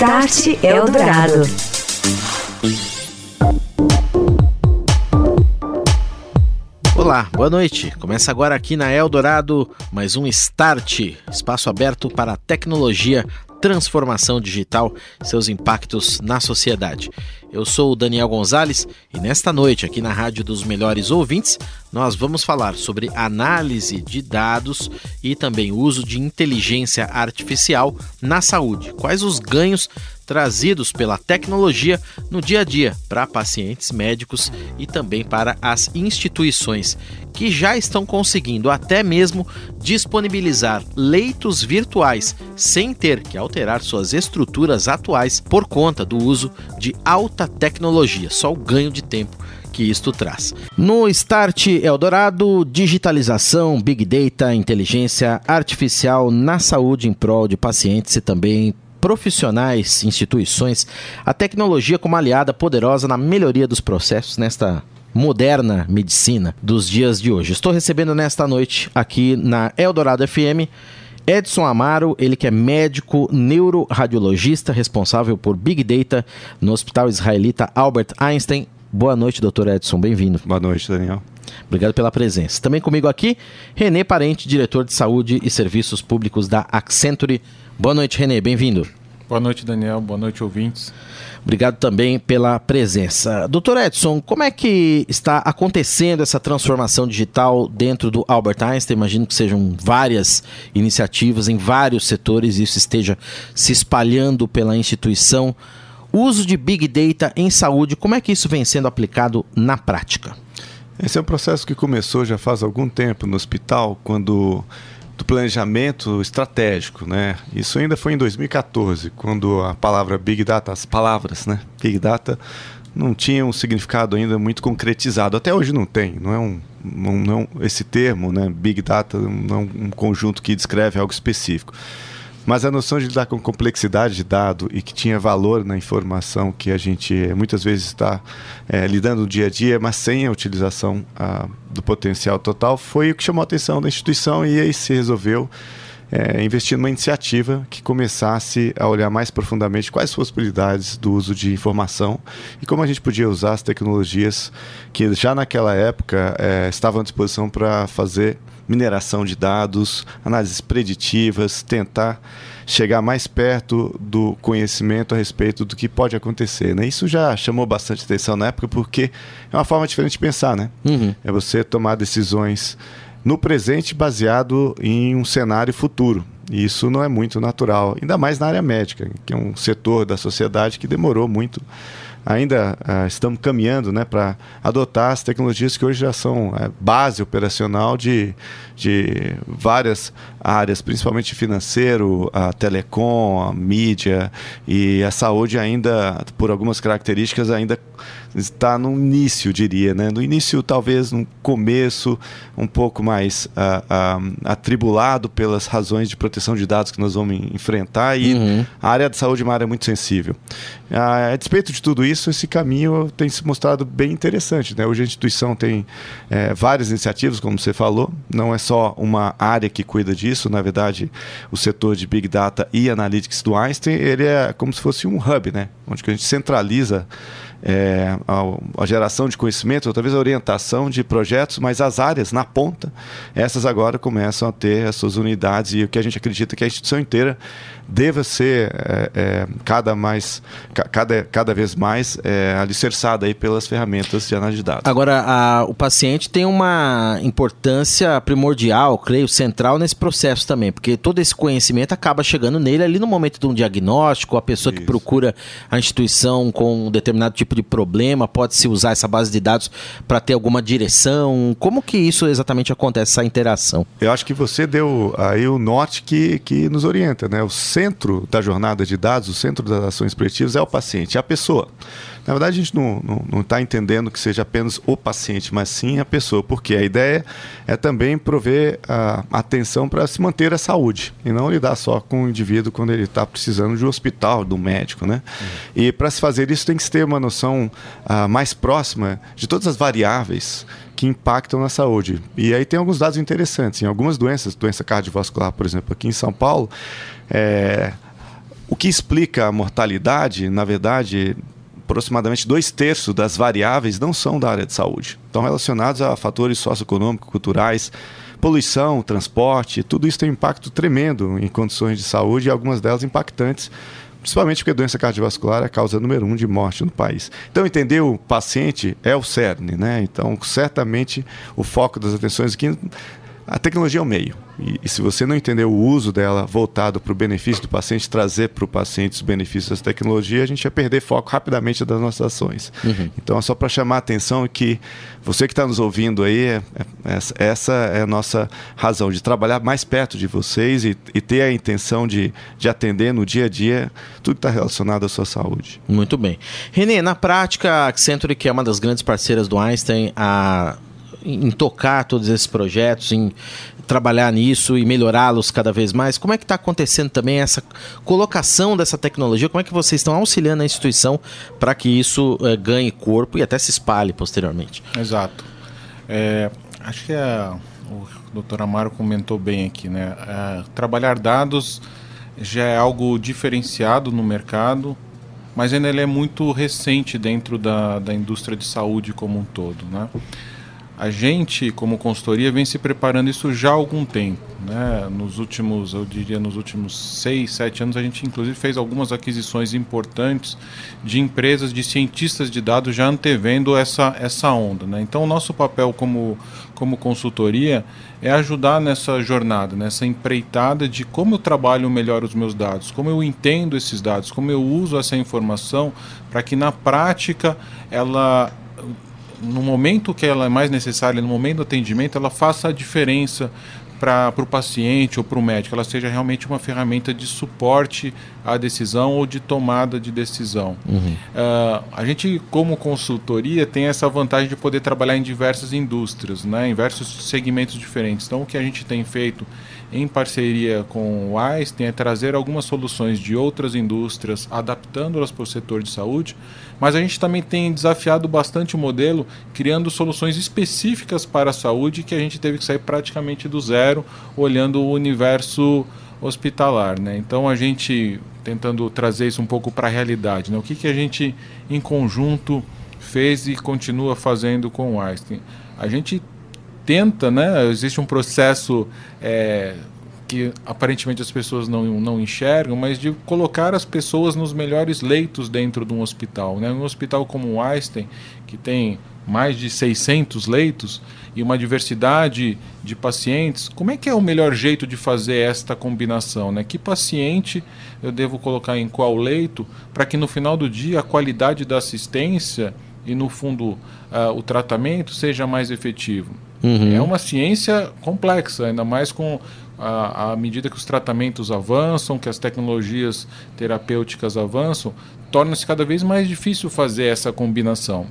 Start Eldorado. Olá, boa noite. Começa agora aqui na Eldorado mais um Start, espaço aberto para tecnologia, transformação digital seus impactos na sociedade. Eu sou o Daniel Gonzalez e nesta noite, aqui na Rádio dos Melhores Ouvintes, nós vamos falar sobre análise de dados e também uso de inteligência artificial na saúde. Quais os ganhos trazidos pela tecnologia no dia a dia para pacientes médicos e também para as instituições que já estão conseguindo até mesmo disponibilizar leitos virtuais sem ter que alterar suas estruturas atuais por conta do uso de alta tecnologia, só o ganho de tempo que isto traz. No Start Eldorado, digitalização, big data, inteligência artificial na saúde em prol de pacientes e também profissionais, instituições, a tecnologia como aliada poderosa na melhoria dos processos nesta moderna medicina dos dias de hoje. Estou recebendo nesta noite aqui na Eldorado FM Edson Amaro, ele que é médico neuroradiologista responsável por Big Data no Hospital Israelita Albert Einstein. Boa noite, doutor Edson, bem-vindo. Boa noite, Daniel. Obrigado pela presença. Também comigo aqui, Renê Parente, diretor de Saúde e Serviços Públicos da Accenture. Boa noite, Renê, bem-vindo. Boa noite, Daniel. Boa noite, ouvintes. Obrigado também pela presença. Doutor Edson, como é que está acontecendo essa transformação digital dentro do Albert Einstein? Imagino que sejam várias iniciativas em vários setores e isso esteja se espalhando pela instituição. O uso de Big Data em saúde, como é que isso vem sendo aplicado na prática? Esse é um processo que começou já faz algum tempo no hospital, quando do planejamento estratégico, né? Isso ainda foi em 2014, quando a palavra Big Data, as palavras, né? Big Data não tinha um significado ainda muito concretizado. Até hoje não tem, não é um, não, esse termo, né? Big Data não é um conjunto que descreve algo específico. Mas a noção de lidar com complexidade de dado e que tinha valor na informação que a gente muitas vezes está é, lidando no dia a dia, mas sem a utilização a, do potencial total, foi o que chamou a atenção da instituição e aí se resolveu é, investir numa iniciativa que começasse a olhar mais profundamente quais as possibilidades do uso de informação e como a gente podia usar as tecnologias que já naquela época é, estavam à disposição para fazer mineração de dados, análises preditivas, tentar chegar mais perto do conhecimento a respeito do que pode acontecer. Né? Isso já chamou bastante atenção na época porque é uma forma diferente de pensar, né? Uhum. É você tomar decisões no presente baseado em um cenário futuro. E isso não é muito natural, ainda mais na área médica, que é um setor da sociedade que demorou muito ainda uh, estamos caminhando né, para adotar as tecnologias que hoje já são é, base operacional de, de várias áreas, principalmente financeiro, a telecom, a mídia e a saúde ainda, por algumas características, ainda está no início, diria, né? No início, talvez no começo, um pouco mais uh, uh, atribulado pelas razões de proteção de dados que nós vamos enfrentar e uhum. a área de saúde é uma área muito sensível. Uh, a despeito de tudo isso, esse caminho tem se mostrado bem interessante, né? Hoje a instituição tem é, várias iniciativas, como você falou, não é só uma área que cuida disso, na verdade, o setor de Big Data e Analytics do Einstein, ele é como se fosse um hub, né? Onde a gente centraliza é, a, a, geração de conhecimento, talvez a orientação de projetos, mas as áreas na ponta, essas agora começam a ter as suas unidades e o que a gente acredita que a instituição inteira deva ser é, é, cada, mais, cada, cada vez mais é, alicerçada aí pelas ferramentas de análise de dados. Agora, a, o paciente tem uma importância primordial, creio, central nesse processo também, porque todo esse conhecimento acaba chegando nele ali no momento de um diagnóstico, a pessoa Isso. que procura a instituição com um determinado tipo de problema, pode-se usar essa base de dados para ter alguma direção. Como que isso exatamente acontece, essa interação? Eu acho que você deu aí o norte que, que nos orienta, né? O centro da jornada de dados, o centro das ações preditivas é o paciente, é a pessoa. Na verdade, a gente não está entendendo que seja apenas o paciente, mas sim a pessoa, porque a ideia é também prover a atenção para se manter a saúde e não lidar só com o indivíduo quando ele está precisando de um hospital, do médico. Né? Uhum. E para se fazer isso, tem que se ter uma noção uh, mais próxima de todas as variáveis que impactam na saúde. E aí tem alguns dados interessantes. Em algumas doenças, doença cardiovascular, por exemplo, aqui em São Paulo, é, que explica a mortalidade, na verdade, aproximadamente dois terços das variáveis não são da área de saúde. Estão relacionados a fatores socioeconômicos, culturais, poluição, transporte, tudo isso tem um impacto tremendo em condições de saúde e algumas delas impactantes principalmente porque a doença cardiovascular é a causa número um de morte no país. Então, entender o paciente é o cerne, né? Então, certamente, o foco das atenções aqui a tecnologia é o meio. E, e, se você não entender o uso dela voltado para o benefício do paciente, trazer para o paciente os benefícios da tecnologia, a gente vai perder foco rapidamente das nossas ações. Uhum. Então, é só para chamar a atenção que você que está nos ouvindo aí, é, é, essa é a nossa razão, de trabalhar mais perto de vocês e, e ter a intenção de, de atender no dia a dia tudo que está relacionado à sua saúde. Muito bem. Renê, na prática, a Accenture, que é uma das grandes parceiras do Einstein, a em tocar todos esses projetos, em trabalhar nisso e melhorá-los cada vez mais. Como é que está acontecendo também essa colocação dessa tecnologia? Como é que vocês estão auxiliando a instituição para que isso é, ganhe corpo e até se espalhe posteriormente? Exato. É, acho que a, o doutor Amaro comentou bem aqui, né? É, trabalhar dados já é algo diferenciado no mercado, mas ainda ele é muito recente dentro da, da indústria de saúde como um todo, né? A gente, como consultoria, vem se preparando isso já há algum tempo. Né? Nos últimos, eu diria, nos últimos seis, sete anos, a gente inclusive fez algumas aquisições importantes de empresas, de cientistas de dados já antevendo essa, essa onda. Né? Então, o nosso papel como, como consultoria é ajudar nessa jornada, nessa empreitada de como eu trabalho melhor os meus dados, como eu entendo esses dados, como eu uso essa informação para que na prática ela no momento que ela é mais necessária, no momento do atendimento, ela faça a diferença para o paciente ou para o médico, ela seja realmente uma ferramenta de suporte à decisão ou de tomada de decisão. Uhum. Uh, a gente, como consultoria, tem essa vantagem de poder trabalhar em diversas indústrias, né, em diversos segmentos diferentes. Então, o que a gente tem feito em parceria com o Einstein é trazer algumas soluções de outras indústrias, adaptando-las para o setor de saúde, mas a gente também tem desafiado bastante o modelo, criando soluções específicas para a saúde, que a gente teve que sair praticamente do zero, olhando o universo hospitalar. Né? Então a gente tentando trazer isso um pouco para a realidade. Né? O que, que a gente em conjunto fez e continua fazendo com o Einstein? A gente tenta, né? Existe um processo é, que aparentemente as pessoas não, não enxergam, mas de colocar as pessoas nos melhores leitos dentro de um hospital. Né? Um hospital como o Einstein, que tem mais de 600 leitos e uma diversidade de pacientes, como é que é o melhor jeito de fazer esta combinação? Né? Que paciente eu devo colocar em qual leito para que no final do dia a qualidade da assistência e no fundo uh, o tratamento seja mais efetivo? Uhum. É uma ciência complexa, ainda mais com à medida que os tratamentos avançam, que as tecnologias terapêuticas avançam, torna-se cada vez mais difícil fazer essa combinação.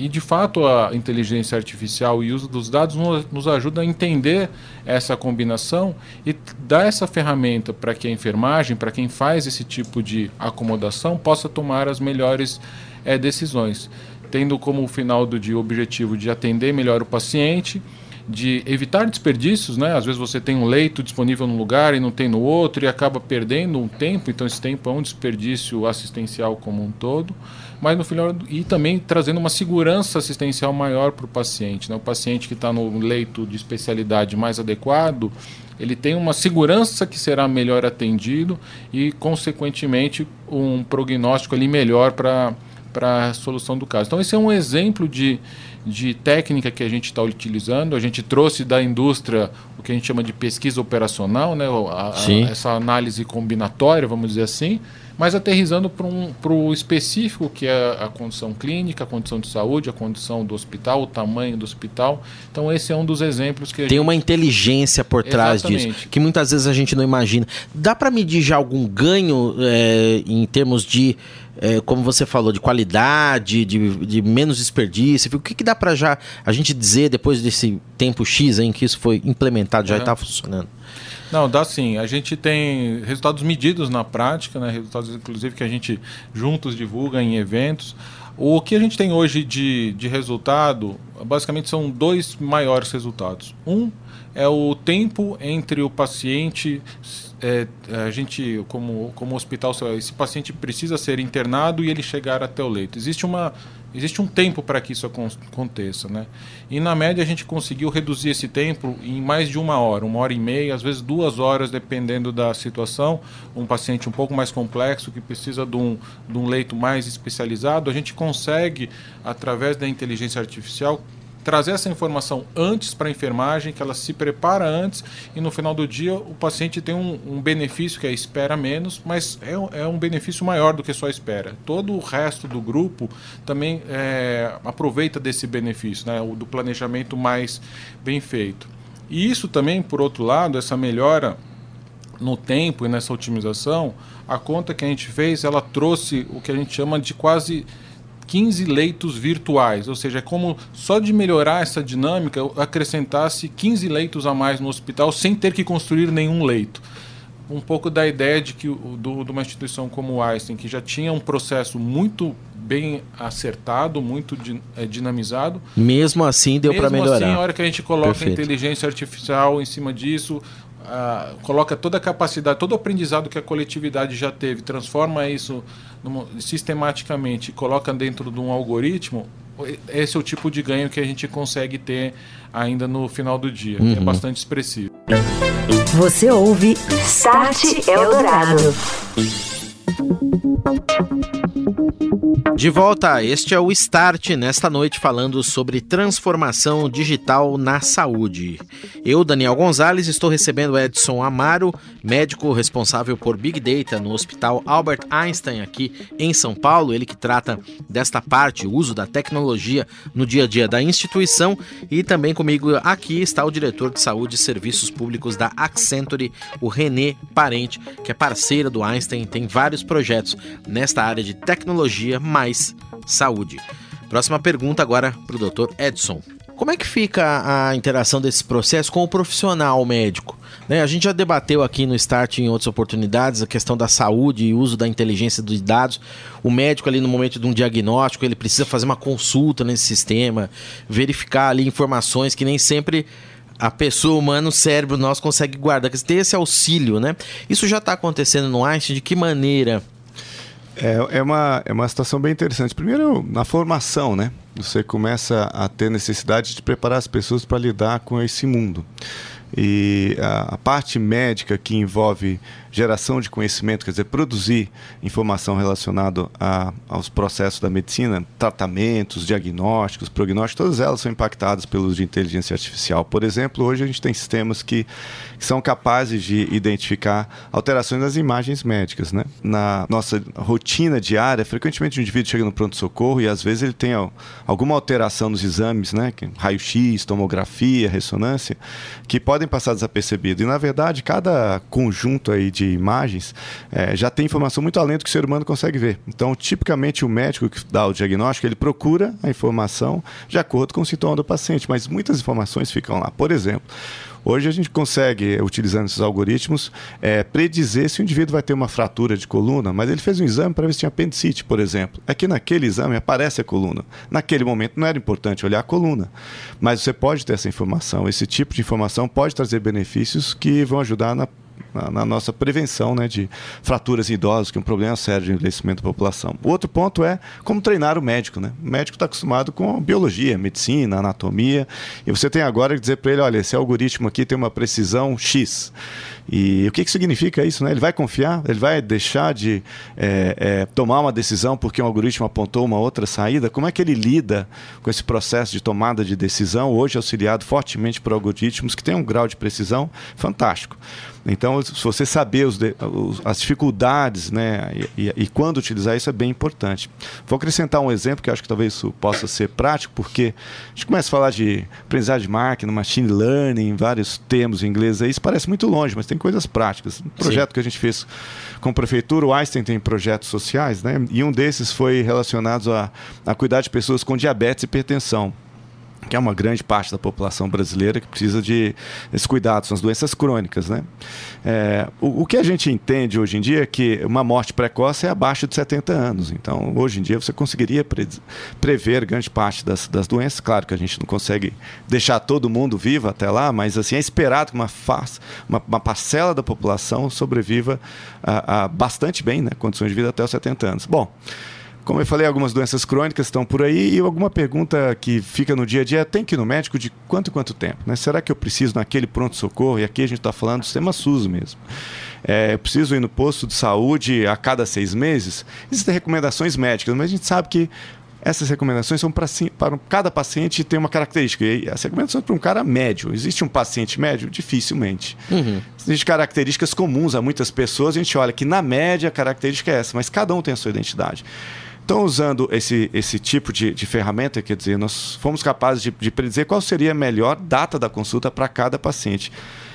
E de fato a inteligência artificial e o uso dos dados nos, nos ajuda a entender essa combinação e dar essa ferramenta para que a enfermagem, para quem faz esse tipo de acomodação, possa tomar as melhores é, decisões tendo como final do dia o objetivo de atender melhor o paciente, de evitar desperdícios, né? Às vezes você tem um leito disponível num lugar e não tem no outro e acaba perdendo um tempo, então esse tempo é um desperdício assistencial como um todo, mas no final e também trazendo uma segurança assistencial maior para o paciente, né? O paciente que está no leito de especialidade mais adequado, ele tem uma segurança que será melhor atendido e consequentemente um prognóstico ali melhor para para a solução do caso. Então, esse é um exemplo de, de técnica que a gente está utilizando. A gente trouxe da indústria o que a gente chama de pesquisa operacional, né? A, a, essa análise combinatória, vamos dizer assim, mas aterrizando para um, o específico, que é a condição clínica, a condição de saúde, a condição do hospital, o tamanho do hospital. Então, esse é um dos exemplos que Tem gente... uma inteligência por trás Exatamente. disso, que muitas vezes a gente não imagina. Dá para medir já algum ganho é, em termos de é, como você falou, de qualidade, de, de menos desperdício? O que, que dá para já a gente dizer depois desse tempo X em que isso foi implementado, já está funcionando? Não, dá sim. A gente tem resultados medidos na prática, né? resultados inclusive que a gente juntos divulga em eventos. O que a gente tem hoje de, de resultado, basicamente são dois maiores resultados. Um é o tempo entre o paciente é, a gente, como, como hospital, esse paciente precisa ser internado e ele chegar até o leito. Existe, uma, existe um tempo para que isso aconteça. Né? E na média a gente conseguiu reduzir esse tempo em mais de uma hora, uma hora e meia, às vezes duas horas, dependendo da situação. Um paciente um pouco mais complexo, que precisa de um, de um leito mais especializado, a gente consegue, através da inteligência artificial, trazer essa informação antes para a enfermagem, que ela se prepara antes e no final do dia o paciente tem um, um benefício que é espera menos, mas é, é, um benefício maior do que só espera. Todo o resto do grupo também é, aproveita desse benefício, né, do planejamento mais bem feito. E isso também, por outro lado, essa melhora no tempo e nessa otimização, a conta que a gente fez, ela trouxe o que a gente chama de quase 15 leitos virtuais, ou seja, é como só de melhorar essa dinâmica acrescentasse 15 leitos a mais no hospital sem ter que construir nenhum leito. Um pouco da ideia de que do, de uma instituição como o Einstein, que já tinha um processo muito bem acertado, muito é, dinamizado. Mesmo assim deu para melhorar. Mesmo assim, a hora que a gente coloca Perfeito. a inteligência artificial em cima disso, uh, coloca toda a capacidade, todo o aprendizado que a coletividade já teve, transforma isso sistematicamente coloca dentro de um algoritmo, esse é o tipo de ganho que a gente consegue ter ainda no final do dia. É uhum. É bastante expressivo. Você ouve Start Eldorado. De volta, este é o Start nesta noite falando sobre transformação digital na saúde. Eu, Daniel Gonzalez, estou recebendo Edson Amaro, médico responsável por Big Data no Hospital Albert Einstein aqui em São Paulo, ele que trata desta parte, o uso da tecnologia no dia a dia da instituição, e também comigo aqui está o diretor de saúde e serviços públicos da Accenture, o René Parente, que é parceira do Einstein, tem vários projetos nesta área de tecnologia mais saúde. Próxima pergunta agora para o Dr. Edson. Como é que fica a interação desse processo com o profissional médico? Né? A gente já debateu aqui no Start em outras oportunidades a questão da saúde e uso da inteligência dos dados. O médico ali no momento de um diagnóstico, ele precisa fazer uma consulta nesse sistema, verificar ali informações que nem sempre a pessoa humana, o cérebro nosso consegue guardar, ter esse auxílio, né? Isso já está acontecendo no Einstein, de que maneira? É, é, uma, é uma situação bem interessante. Primeiro, na formação, né? Você começa a ter necessidade de preparar as pessoas para lidar com esse mundo. E a, a parte médica que envolve geração de conhecimento, quer dizer, produzir informação relacionada a, aos processos da medicina, tratamentos, diagnósticos, prognósticos, todas elas são impactadas pelo uso de inteligência artificial. Por exemplo, hoje a gente tem sistemas que, que são capazes de identificar alterações nas imagens médicas. Né? Na nossa rotina diária, frequentemente o indivíduo chega no pronto-socorro e às vezes ele tem alguma alteração nos exames, né? raio-x, tomografia, ressonância, que podem passar desapercebido. E na verdade, cada conjunto aí de de imagens, é, já tem informação muito além do que o ser humano consegue ver. Então, tipicamente, o médico que dá o diagnóstico, ele procura a informação de acordo com o sintoma do paciente, mas muitas informações ficam lá. Por exemplo, Hoje a gente consegue, utilizando esses algoritmos, é, predizer se o indivíduo vai ter uma fratura de coluna, mas ele fez um exame para ver se tinha apendicite, por exemplo. Aqui naquele exame aparece a coluna. Naquele momento não era importante olhar a coluna, mas você pode ter essa informação. Esse tipo de informação pode trazer benefícios que vão ajudar na na, na, nossa prevenção né, de fraturas em idosos, que é um problema sério de envelhecimento da população. O outro ponto é como treinar o médico. Né? O médico está acostumado com biologia, medicina, anatomia, e você tem agora que dizer para ele: olha, esse algoritmo aqui tem uma precisão X. E o que, que significa isso? Né? Ele vai confiar? Ele vai deixar de é, é, tomar uma decisão porque um algoritmo apontou uma outra saída? Como é que ele lida com esse processo de tomada de decisão, hoje auxiliado fortemente por algoritmos que têm um grau de precisão fantástico? Então, se você saber os, os, as dificuldades né, e, e, e, quando utilizar isso é bem importante. Vou acrescentar um exemplo que acho que talvez isso possa ser prático, porque a gente começa a falar de aprendizagem de máquina, machine learning, vários termos em inglês aí, isso parece muito longe, mas tem coisas práticas. Um projeto Sim. que a gente fez com a prefeitura, o Einstein tem projetos sociais, né? E um desses foi relacionado a, a cuidar de pessoas com diabetes e hipertensão. Que é uma grande parte da população brasileira que precisa de esse cuidado, são as doenças crônicas. Né? É, o, o, que a gente entende hoje em dia é que uma morte precoce é abaixo de 70 anos. Então, hoje em dia, você conseguiria pre prever grande parte das, das doenças. Claro que a gente não consegue deixar todo mundo vivo até lá, mas assim é esperado que uma, uma, uma parcela da população sobreviva a, a bastante bem, né? condições de vida até os 70 anos. Bom. Como eu falei, algumas doenças crônicas estão por aí e alguma pergunta que fica no dia a dia é, tem que ir no médico de quanto em quanto tempo? Né? Será que eu preciso naquele pronto-socorro? E aqui a gente está falando do sistema SUS mesmo. É, eu preciso ir no posto de saúde a cada seis meses? Existem recomendações médicas, mas a gente sabe que essas recomendações são para, para cada paciente tem uma característica. E as recomendações são para um cara médio. Existe um paciente médio? Dificilmente. Uhum. Existem características comuns a muitas pessoas. A gente olha que, na média, a característica é essa, mas cada um tem a sua identidade. Então, usando esse, esse tipo de, de ferramenta, quer dizer, nós fomos capazes de, de predizer qual seria a melhor data da consulta para cada paciente.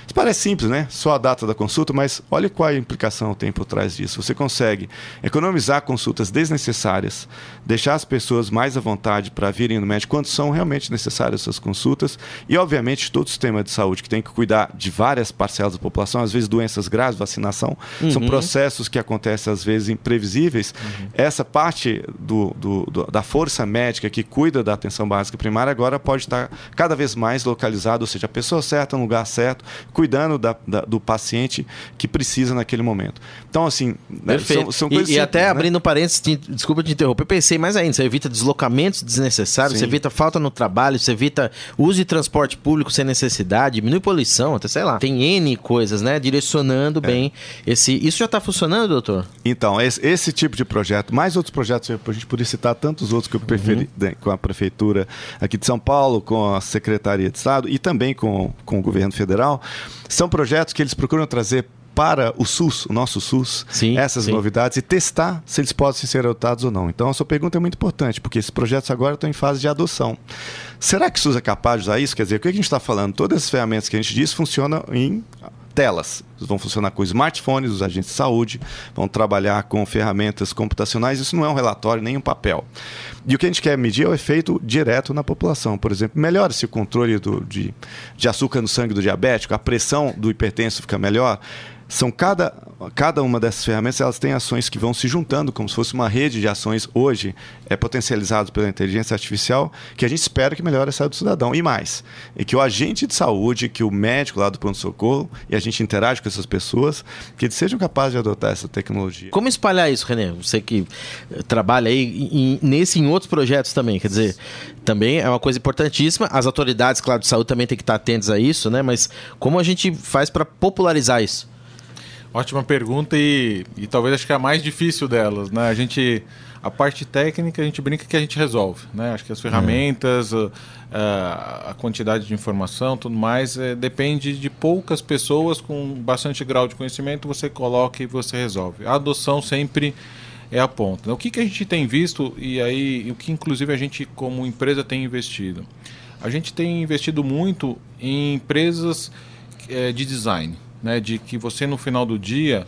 Isso parece simples, né? Só a data da consulta, mas olha qual a implicação tem por trás disso. Você consegue economizar consultas desnecessárias, deixar as pessoas mais à vontade para virem no médico quando são realmente necessárias essas consultas e, obviamente, todo o sistema de saúde que tem que cuidar de várias parcelas da população, às vezes doenças graves, vacinação, uhum. são processos que acontecem às vezes imprevisíveis. Uhum. Essa parte do, do, do, da força médica que cuida da atenção básica primária agora pode estar cada vez mais localizada, ou seja, a pessoa certa no lugar certo, cuidando da, da, do paciente que precisa naquele momento. Então, assim, né, são, são, coisas. E, simples, e até né? abrindo parênteses, desculpa te interromper, pensei mais ainda: você evita deslocamentos desnecessários, Sim. você evita falta no trabalho, você evita uso de transporte público sem necessidade, diminui poluição, até sei lá. Tem N coisas, né? Direcionando é. bem esse. Isso já está funcionando, doutor? Então, esse, esse, tipo de projeto, mais outros projetos, a gente poderia citar tantos outros que eu preferi uhum. com a Prefeitura aqui de São Paulo, com a Secretaria de Estado e também com, com o governo federal. São projetos que eles procuram trazer para o SUS, o nosso SUS, sim, essas sim. novidades e testar se eles podem ser adotados ou não. Então, a sua pergunta é muito importante, porque esses projetos agora estão em fase de adoção. Será que o SUS é capaz de usar isso? Quer dizer, o que a gente está falando? Todas as ferramentas que a gente diz funcionam em telas. Vão funcionar com smartphones, os agentes de saúde, vão trabalhar com ferramentas computacionais. Isso não é um relatório nem um papel. E o que a gente quer medir é o efeito direto na população. Por exemplo, melhora-se o controle do, de, de açúcar no sangue do diabético, a pressão do hipertenso fica melhor são cada, cada uma dessas ferramentas elas têm ações que vão se juntando como se fosse uma rede de ações hoje é potencializadas pela inteligência artificial que a gente espera que melhore a saúde do cidadão. E mais e que o agente de saúde que o médico lá do pronto socorro e a gente interage com essas pessoas que eles sejam capazes de adotar essa tecnologia. Como espalhar isso René? Você que trabalha aí em, nesse em outros projetos também. Quer dizer também é uma coisa importantíssima. As autoridades claro de saúde também têm que estar atentas a isso né? Mas como a gente faz para popularizar isso Ótima pergunta e, e talvez acho que é a mais difícil delas, né? A gente a parte técnica a gente brinca que a gente resolve, né? Acho que as ferramentas, a, a, quantidade de informação, tudo mais é, depende de poucas pessoas com bastante grau de conhecimento você coloca e você resolve. A adoção sempre é a ponta. O que, que a gente tem visto e aí o que inclusive a gente como empresa tem investido? A gente tem investido muito em empresas é, de design né, de que você no final do dia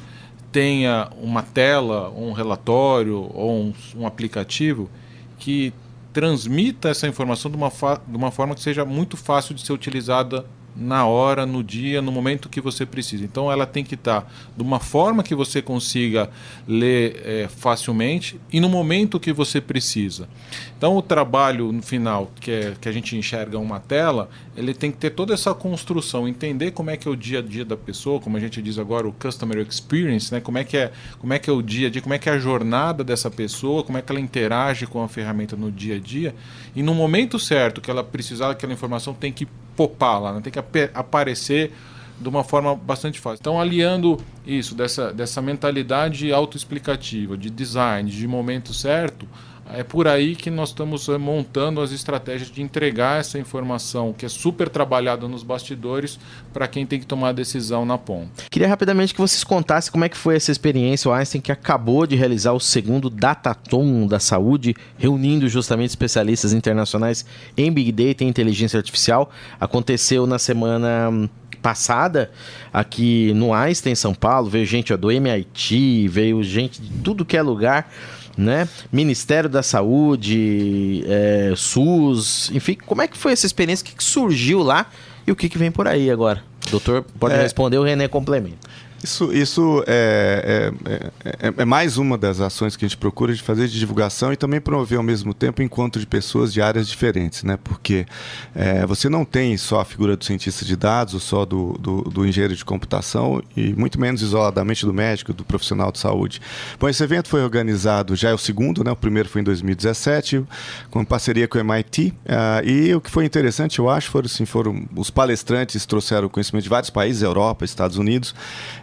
tenha uma tela, um relatório ou um, um aplicativo que transmita essa informação de uma, de uma forma que seja muito fácil de ser utilizada na hora, no dia, no momento que você precisa. Então ela tem que estar de uma forma que você consiga ler é, facilmente e no momento que você precisa. Então o trabalho no final, que, é, que a gente enxerga uma tela, ele tem que ter toda essa construção, entender como é que é o dia a dia da pessoa, como a gente diz agora, o customer experience, né? como, é que é, como é que é o dia a dia, como é que é a jornada dessa pessoa, como é que ela interage com a ferramenta no dia a dia. E no momento certo que ela precisar daquela informação, tem que popar lá, né? tem que ap aparecer de uma forma bastante fácil. Então, aliando isso, dessa, dessa mentalidade autoexplicativa, de design, de momento certo, é por aí que nós estamos eh, montando as estratégias de entregar essa informação que é super trabalhada nos bastidores para quem tem que tomar a decisão na ponta. Queria rapidamente que vocês contassem como é que foi essa experiência. O Einstein que acabou de realizar o segundo Datatom da saúde, reunindo justamente especialistas internacionais em Big Data e inteligência artificial. Aconteceu na semana passada aqui no Einstein, São Paulo. Veio gente do MIT, veio gente de tudo que é lugar né? Ministério da Saúde, é, SUS, enfim, como é que foi essa experiência? O que, que surgiu lá e o que, que vem por aí agora? Doutor, pode é, responder, o René complementa. Isso, isso é, é, é, é, mais uma das ações que a gente procura de fazer de divulgação e também promover ao mesmo tempo encontro de pessoas de áreas diferentes, né? Porque é, você não tem só a figura do cientista de dados, ou só do, do, do, engenheiro de computação e muito menos isoladamente do médico, do profissional de saúde. Bom, esse evento foi organizado, já é o segundo, né? O primeiro foi em 2017, com parceria com o MIT. Uh, ah, e o que foi interessante, eu acho, foram, assim, foram os palestrantes trouxeram conhecimento de vários países, Europa, Estados Unidos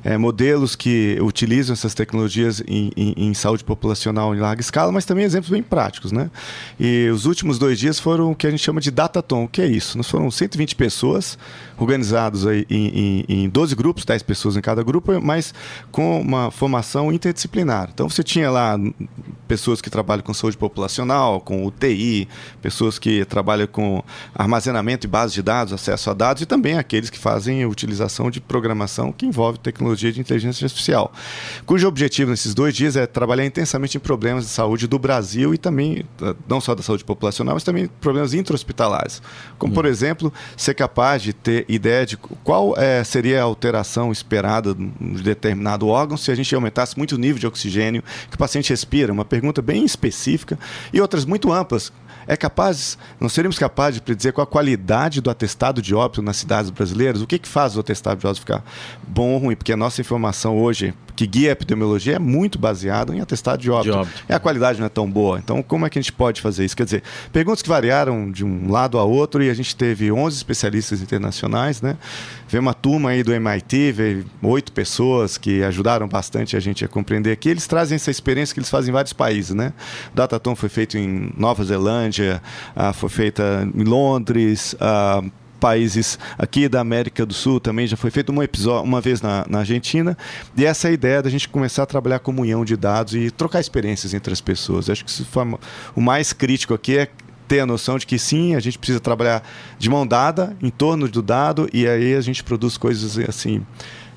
é, modelos que utilizam essas tecnologias em, em, em, saúde populacional em larga escala, mas também exemplos bem práticos. Né? E os últimos dois dias foram o que a gente chama de Dataton. O que é isso? Nós foram 120 pessoas organizados aí em, em, em 12 grupos, 10 pessoas em cada grupo, mas com uma formação interdisciplinar. Então você tinha lá pessoas que trabalham com saúde populacional, com UTI, pessoas que trabalham com armazenamento e base de dados, acesso a dados, e também aqueles que fazem utilização de programação que envolve tecnologia tecnologia de inteligência artificial, cujo objetivo nesses dois dias é trabalhar intensamente em problemas de saúde do Brasil e também, eh, não só da saúde populacional, mas também problemas intra-hospitalares. Como, por hum. exemplo, ser capaz de ter ideia de qual é, seria a alteração esperada de determinado órgão se a gente aumentasse muito o nível de oxigênio que o paciente respira. Uma pergunta bem específica e outras muito amplas, é capaz, não seremos capazes de predizer qual a qualidade do atestado de óbito nas cidades brasileiras? O que, que faz o atestado de óbito ficar bom ou ruim? Porque a nossa informação hoje, que guia a epidemiologia, é muito baseada em atestado de óbito. de óbito. E a qualidade não é tão boa. Então, como é que a gente pode fazer isso? Quer dizer, perguntas que variaram de um lado a outro e a gente teve 11 especialistas internacionais, né? Veio uma turma aí do MIT, veio oito pessoas que ajudaram bastante a gente a compreender aqui. Eles trazem essa experiência que eles fazem em vários países, né? O Dataton foi feito em Nova Zelândia, uh, foi feita em Londres, uh, países aqui da América do Sul também já foi feito um episódio, uma vez na, na, Argentina. E essa é a ideia da gente começar a trabalhar comunhão de dados e trocar experiências entre as pessoas. Acho que isso foi o mais crítico aqui é ter a noção de que sim, a gente precisa trabalhar de mão dada em torno do dado e aí a gente produz coisas assim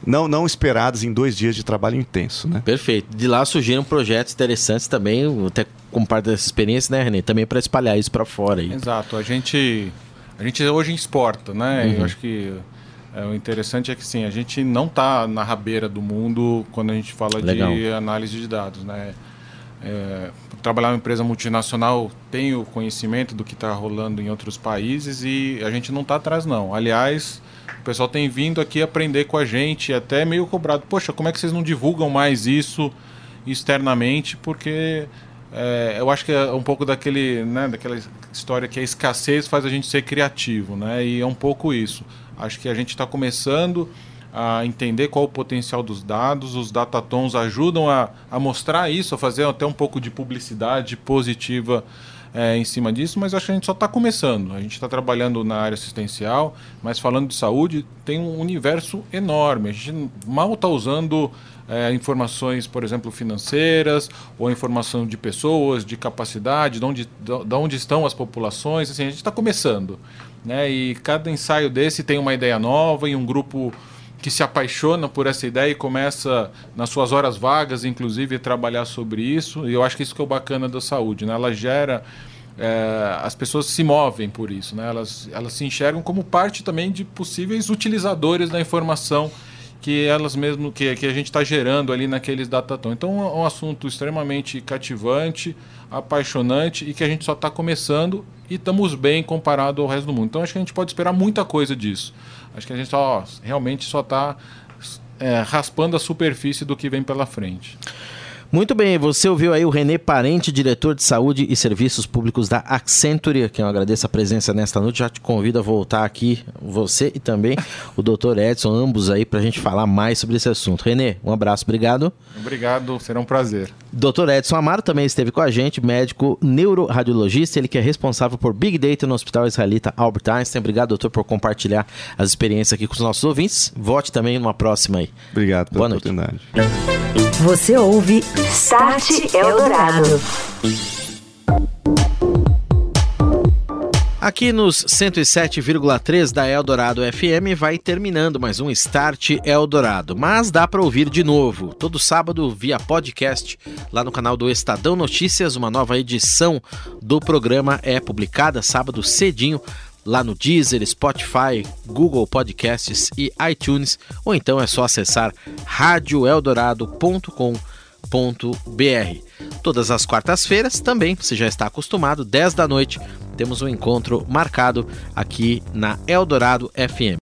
não, não esperadas em dois dias de trabalho intenso. Né? Perfeito. De lá surgiram projetos interessantes também, até como parte dessa experiência, né, René? Também para espalhar isso para fora. Aí. Exato. A gente, a gente hoje exporta, né? Uhum. Eu acho que é, o interessante é que sim, a gente não está na rabeira do mundo quando a gente fala Legal. de análise de dados, né? É, trabalhar em uma empresa multinacional, tenho conhecimento do que está rolando em outros países e a gente não está atrás não. Aliás, o pessoal tem vindo aqui aprender com a gente, até meio cobrado. Poxa, como é que vocês não divulgam mais isso externamente? Porque é, eu acho que é um pouco daquele, né, daquela história que a escassez faz a gente ser criativo, né? E é um pouco isso. Acho que a gente está começando a entender qual o potencial dos dados, os datatons ajudam a, a mostrar isso, a fazer até um pouco de publicidade positiva é, em cima disso, mas acho que a gente só está começando. A gente está trabalhando na área assistencial, mas falando de saúde, tem um universo enorme. A gente mal está usando é, informações, por exemplo, financeiras, ou informação de pessoas, de capacidade, de onde, de onde estão as populações. Assim, a gente está começando. Né? E cada ensaio desse tem uma ideia nova e um grupo que se apaixona por essa ideia e começa nas suas horas vagas, inclusive, a trabalhar sobre isso. E eu acho que isso que é o bacana da saúde, né? Ela gera é, as pessoas se movem por isso, né? Elas, elas se enxergam como parte também de possíveis utilizadores da informação que elas mesmo que, que a gente está gerando ali naqueles datatons. Então é um assunto extremamente cativante, apaixonante e que a gente só está começando e estamos bem comparado ao resto do mundo. Então acho que a gente pode esperar muita coisa disso. Acho que a gente só, realmente só está é, raspando a superfície do que vem pela frente. Muito bem, você ouviu aí o Renê Parente, diretor de saúde e serviços públicos da Accenture, que eu agradeço a presença nesta noite. Já te convido a voltar aqui, você e também o doutor Edson, ambos aí, para a gente falar mais sobre esse assunto. Renê, um abraço, obrigado. Obrigado, será um prazer. Doutor Edson Amaro também esteve com a gente, médico neuroradiologista, ele que é responsável por Big Data no Hospital Israelita Albert Einstein. Obrigado, doutor, por compartilhar as experiências aqui com os nossos ouvintes. Vote também numa próxima aí. Obrigado pela Boa oportunidade. Você ouve Start Eldorado. Aqui nos 107,3 da Eldorado FM vai terminando mais um Start Eldorado, mas dá para ouvir de novo, todo sábado via podcast, lá no canal do Estadão Notícias, uma nova edição do programa é publicada sábado cedinho lá no Deezer, Spotify, Google Podcasts e iTunes, ou então é só acessar radioeldorado.com.br Todas as quartas-feiras, também, você já está acostumado, 10 da noite, temos um encontro marcado aqui na Eldorado FM.